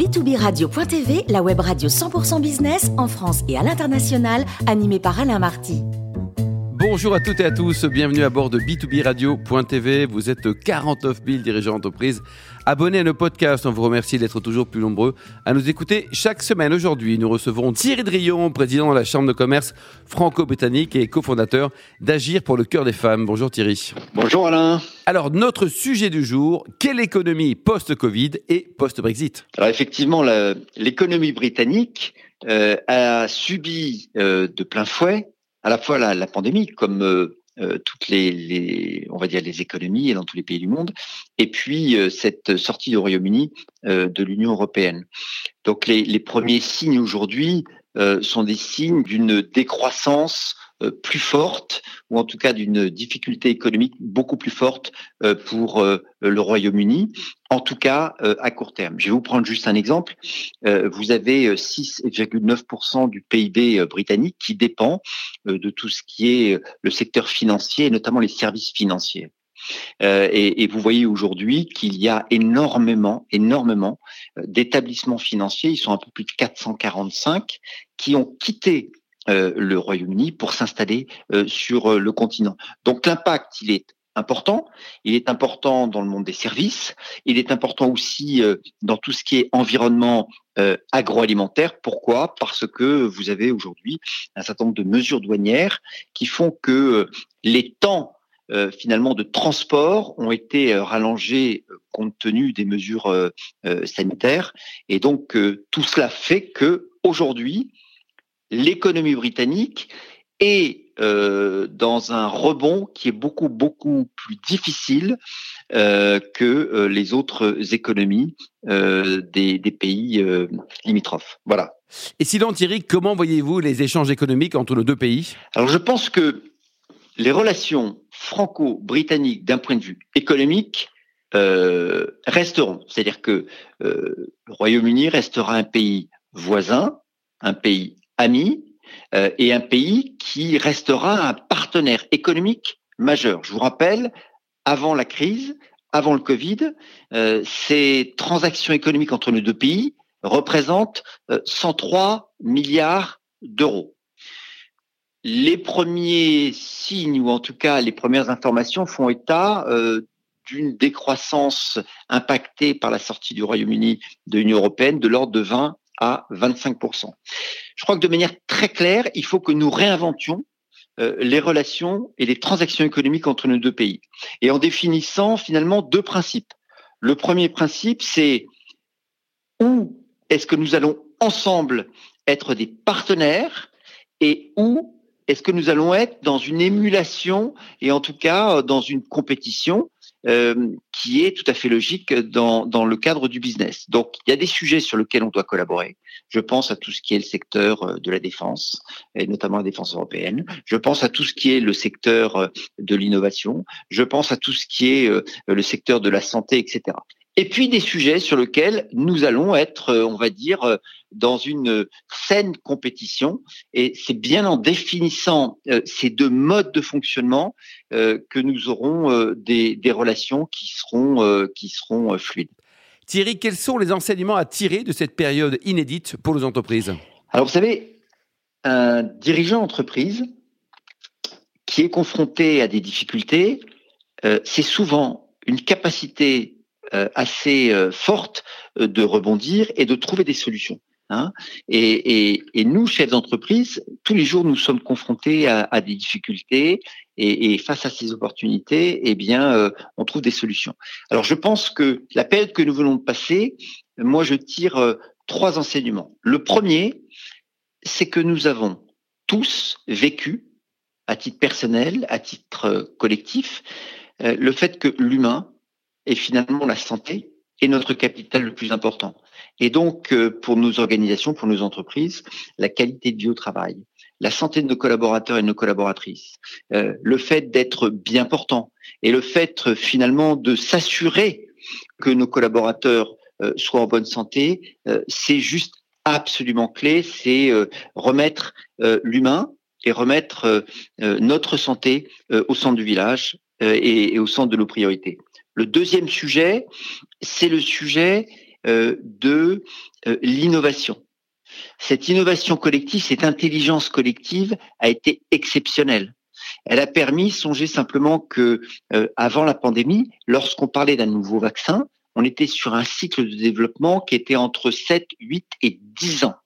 B2B Radio.tv, la web radio 100% business en France et à l'international, animée par Alain Marty. Bonjour à toutes et à tous, bienvenue à bord de B2B Radio.tv. Vous êtes 49 000 dirigeants d'entreprise abonnés à nos podcasts. On vous remercie d'être toujours plus nombreux à nous écouter chaque semaine. Aujourd'hui, nous recevons Thierry Drion, président de la Chambre de commerce franco-britannique et cofondateur d'Agir pour le cœur des femmes. Bonjour Thierry. Bonjour Alain. Alors, notre sujet du jour, quelle économie post-Covid et post-Brexit? Alors effectivement, l'économie britannique euh, a subi euh, de plein fouet à la fois la, pandémie, comme euh, euh, toutes les, on va dire les économies et dans tous les pays du monde, et puis euh, cette sortie du Royaume-Uni de l'Union européenne. Donc les, premiers signes aujourd'hui sont des signes d'une décroissance plus forte, ou en tout cas d'une difficulté économique beaucoup plus forte euh, pour euh, le Royaume-Uni, en tout cas à court terme. Je vais vous prendre juste un exemple. Vous avez 6,9% du PIB britannique qui dépend de tout ce qui est le secteur financier, et notamment les services financiers. et, et, vous voyez aujourd'hui qu'il y a énormément, énormément d'établissements financiers, ils sont un peu plus de 445, qui ont quitté euh, le Royaume-Uni pour s'installer euh, sur euh, le continent. Donc l'impact, il est important. Il est important dans le monde des services. Il est important aussi dans tout ce qui est environnement agroalimentaire. Pourquoi? Parce que vous avez aujourd'hui un certain nombre de mesures douanières qui font que les temps finalement de transport ont été rallongés compte tenu des mesures sanitaires. Et donc tout cela fait que aujourd'hui, l'économie britannique est euh, dans un rebond qui est beaucoup beaucoup plus difficile euh, que euh, les autres économies des, des, pays limitrophes. Voilà. Et sinon, Thierry, comment voyez-vous les échanges économiques entre nos deux pays? Alors, je pense que les relations franco-britanniques d'un point de vue économique resteront. C'est-à-dire que le Royaume-Uni restera un pays voisin, un pays ami euh, et un pays qui restera un partenaire économique majeur. Je vous rappelle, avant la crise, avant le Covid, euh, ces transactions économiques entre nos deux pays représentent 103 euh, milliards d'euros. Les premiers signes, ou en tout cas les premières informations, font état d'une décroissance impactée par la sortie du Royaume-Uni de l'Union européenne de l'ordre de 20 à 25%. Je crois que de manière très claire, il faut que nous réinventions euh, les relations et les transactions économiques entre nos deux pays. Et en définissant finalement deux principes. Le premier principe, c'est où est-ce que nous allons ensemble être des partenaires et où est-ce que nous allons être dans une émulation et en tout cas dans une compétition euh, qui est tout à fait logique dans, dans le cadre du business. Donc, il y a des sujets sur lesquels on doit collaborer. Je pense à tout ce qui est le secteur euh, de la défense, et notamment la défense européenne. Je pense à tout ce qui est le secteur euh, de l'innovation. Je pense à tout ce qui est le secteur de la santé, etc et puis des sujets sur lesquels nous allons être, euh, on va dire, euh, dans une saine compétition. Et c'est bien en définissant euh, ces deux modes de fonctionnement que nous aurons des, des relations qui seront, qui seront fluides. Thierry, quels sont les enseignements à tirer de cette période inédite pour nos entreprises? Alors vous savez, un dirigeant d'entreprise qui est confronté à des difficultés, c'est souvent une capacité euh, assez euh, forte euh, de rebondir et de trouver des solutions. Hein. Et, et, et, nous, chefs d'entreprise, tous les jours, nous sommes confrontés à, à des difficultés et, et, face à ces opportunités, eh bien, on trouve des solutions. Alors, je pense que la période que nous venons de passer, moi, je tire trois enseignements. Le premier, c'est que nous avons tous vécu, à titre personnel, à titre collectif, le fait que l'humain et finalement la santé est notre capital le plus important. Et donc, euh, pour nos organisations, pour nos entreprises, la qualité de vie au travail, la santé de nos collaborateurs et de nos collaboratrices, euh, le fait d'être bien portant et le fait finalement de s'assurer que nos collaborateurs euh, soient en bonne santé, c'est juste absolument clé, c'est remettre l'humain et remettre notre santé au centre du village et au centre de nos priorités. Le deuxième sujet, c'est le sujet de l'innovation. Cette innovation collective, cette intelligence collective a été exceptionnelle. Elle a permis, songez simplement que avant la pandémie, lorsqu'on parlait d'un nouveau vaccin, on était sur un cycle de développement qui était entre 7, 8 et 10 ans.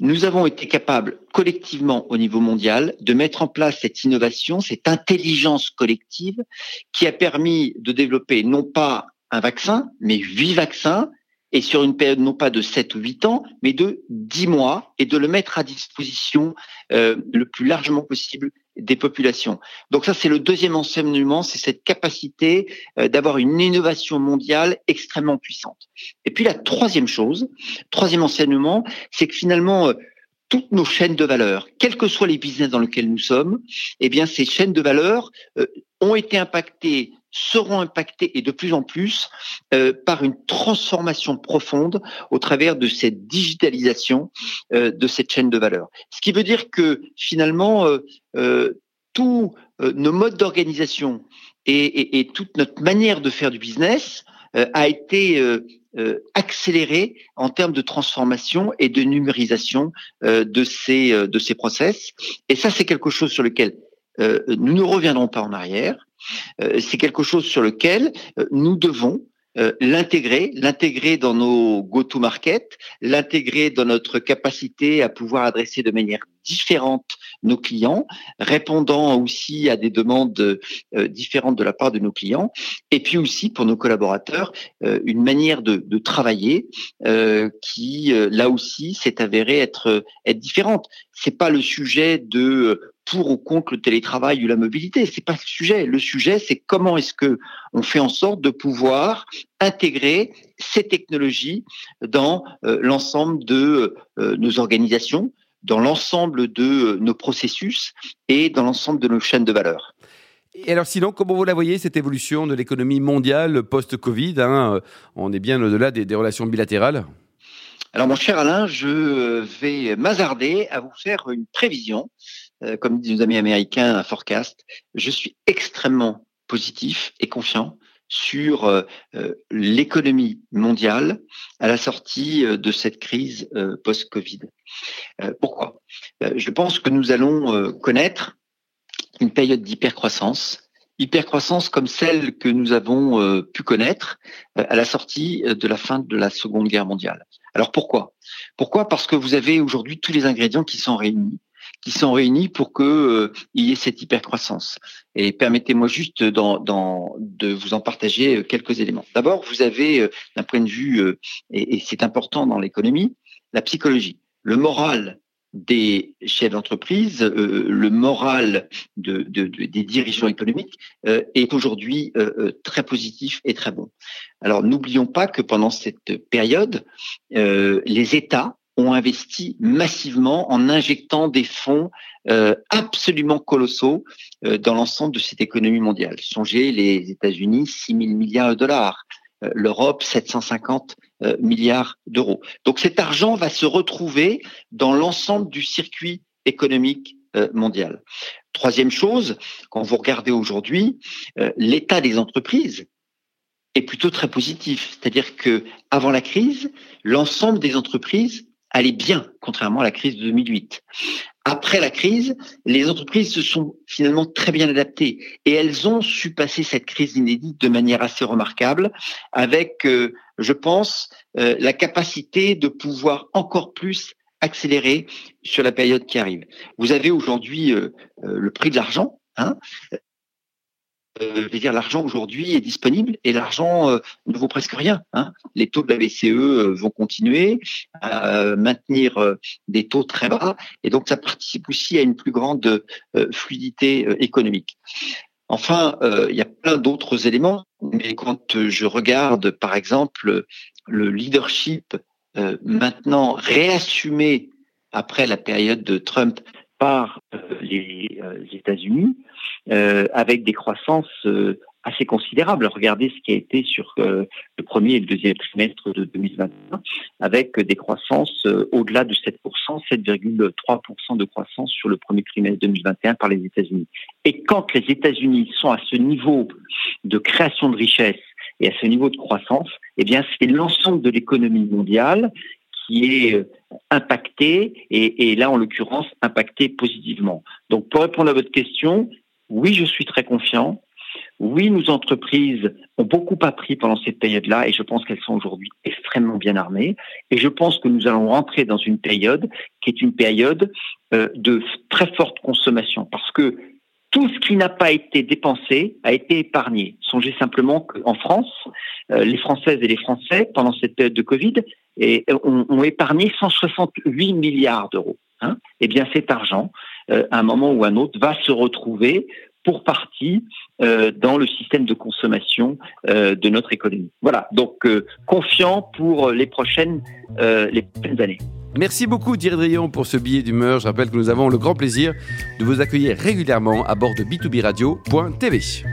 Nous avons été capables collectivement au niveau mondial de mettre en place cette innovation, cette intelligence collective qui a permis de développer non pas un vaccin, mais huit vaccins et sur une période non pas de 7 ou 8 ans, mais de 10 mois, et de le mettre à disposition euh, le plus largement possible des populations. Donc ça, c'est le deuxième enseignement, c'est cette capacité euh, d'avoir une innovation mondiale extrêmement puissante. Et puis la troisième chose, troisième enseignement, c'est que finalement, euh, toutes nos chaînes de valeur, quels que soient les business dans lesquels nous sommes, eh bien ces chaînes de valeur ont été impactées seront impactés et de plus en plus euh, par une transformation profonde au travers de cette digitalisation euh, de cette chaîne de valeur. Ce qui veut dire que finalement, euh, tous nos modes d'organisation et, et, toute notre manière de faire du business a été accélérée en termes de transformation et de numérisation de ces de ces process. Et ça, c'est quelque chose sur lequel nous ne reviendrons pas en arrière. Euh, c'est quelque chose sur lequel euh, nous devons euh, l'intégrer, l'intégrer dans nos go-to-market, l'intégrer dans notre capacité à pouvoir adresser de manière différente nos clients, répondant aussi à des demandes différentes de la part de nos clients, et puis aussi pour nos collaborateurs, une manière de, travailler qui, là aussi, s'est avérée être, être différente. C'est pas le sujet de pour ou contre le télétravail ou la mobilité. C'est pas le sujet. Le sujet, c'est comment est-ce que on fait en sorte de pouvoir intégrer ces technologies dans euh, l'ensemble de euh, nos organisations, dans l'ensemble de euh, nos processus et dans l'ensemble de nos chaînes de valeur. Et alors sinon, comment vous la voyez, cette évolution de l'économie mondiale post-Covid hein On est bien au-delà des, des relations bilatérales? Alors mon cher Alain, je vais m'azarder à vous faire une prévision euh, comme disent nos amis américains, un forecast. Je suis extrêmement positif et confiant sur euh, euh, l'économie mondiale à la sortie de cette crise post-Covid. pourquoi? Je pense que nous allons connaître une période d'hypercroissance, hypercroissance comme celle que nous avons pu connaître à la sortie de la fin de la Seconde Guerre mondiale. Alors pourquoi? Pourquoi? Parce que vous avez aujourd'hui tous les ingrédients qui sont réunis qui sont réunis pour que euh, y ait cette hypercroissance. Et permettez-moi juste dans, dans, de vous en partager euh, quelques éléments. D'abord, vous avez, euh, d'un point de vue, et, et c'est important dans l'économie, la psychologie, le moral des chefs d'entreprise, le moral de, de, de, des dirigeants économiques est aujourd'hui très positif et très bon. Alors n'oublions pas que pendant cette période, les États ont investi massivement en injectant des fonds euh, absolument colossaux euh, dans l'ensemble de cette économie mondiale. Songez les États-Unis, 6 000 milliards de dollars, euh, l'Europe, 750 milliards d'euros. Donc cet argent va se retrouver dans l'ensemble du circuit économique mondial. Troisième chose, quand vous regardez aujourd'hui, l'état des entreprises est plutôt très positif. C'est-à-dire que avant la crise, l'ensemble des entreprises allait bien, contrairement à la crise de 2008. Après la crise, les entreprises se sont finalement très bien adaptées et elles ont su passer cette crise inédite de manière assez remarquable avec, euh, je pense, euh, la capacité de pouvoir encore plus accélérer sur la période qui arrive. Vous avez aujourd'hui euh, le prix de l'argent. Hein, euh, dire, l'argent aujourd'hui est disponible et l'argent euh, ne vaut presque rien. Hein. Les taux de la BCE euh, vont continuer à maintenir des taux très bas et donc ça participe aussi à une plus grande fluidité économique. Enfin, il y a plein d'autres éléments, mais quand je regarde, par exemple, le leadership maintenant réassumé après la période de Trump par les États-Unis, euh, avec des croissances euh, assez considérables. Regardez ce qui a été sur euh, le premier et le deuxième trimestre de 2021, avec des croissances au-delà de 7%, 7,3% de croissance sur le premier trimestre 2021 par les États-Unis. Et quand les États-Unis sont à ce niveau de création de richesse et à ce niveau de croissance, eh bien, c'est l'ensemble de l'économie mondiale qui est euh, impacté et, là, en l'occurrence, impacté positivement. Donc, pour répondre à votre question, oui, je suis très confiant. Oui, nos entreprises ont beaucoup appris pendant cette période-là et je pense qu'elles sont aujourd'hui extrêmement bien armées. Et je pense que nous allons rentrer dans une période qui est une période euh, de très forte consommation parce que tout ce qui n'a pas été dépensé a été épargné. Songez simplement qu'en France, euh, les Françaises et les Français, pendant cette période de Covid, et, ont, épargné 168 milliards d'euros. Hein. Eh bien, cet argent, euh, à un moment ou à un autre, va se retrouver pour partie euh, dans le système de consommation euh, de notre économie. Voilà, donc euh, confiant pour les prochaines, euh, les prochaines années. Merci beaucoup Thierry pour ce billet d'humeur. Je rappelle que nous avons le grand plaisir de vous accueillir régulièrement à bord de b2b radio.tv.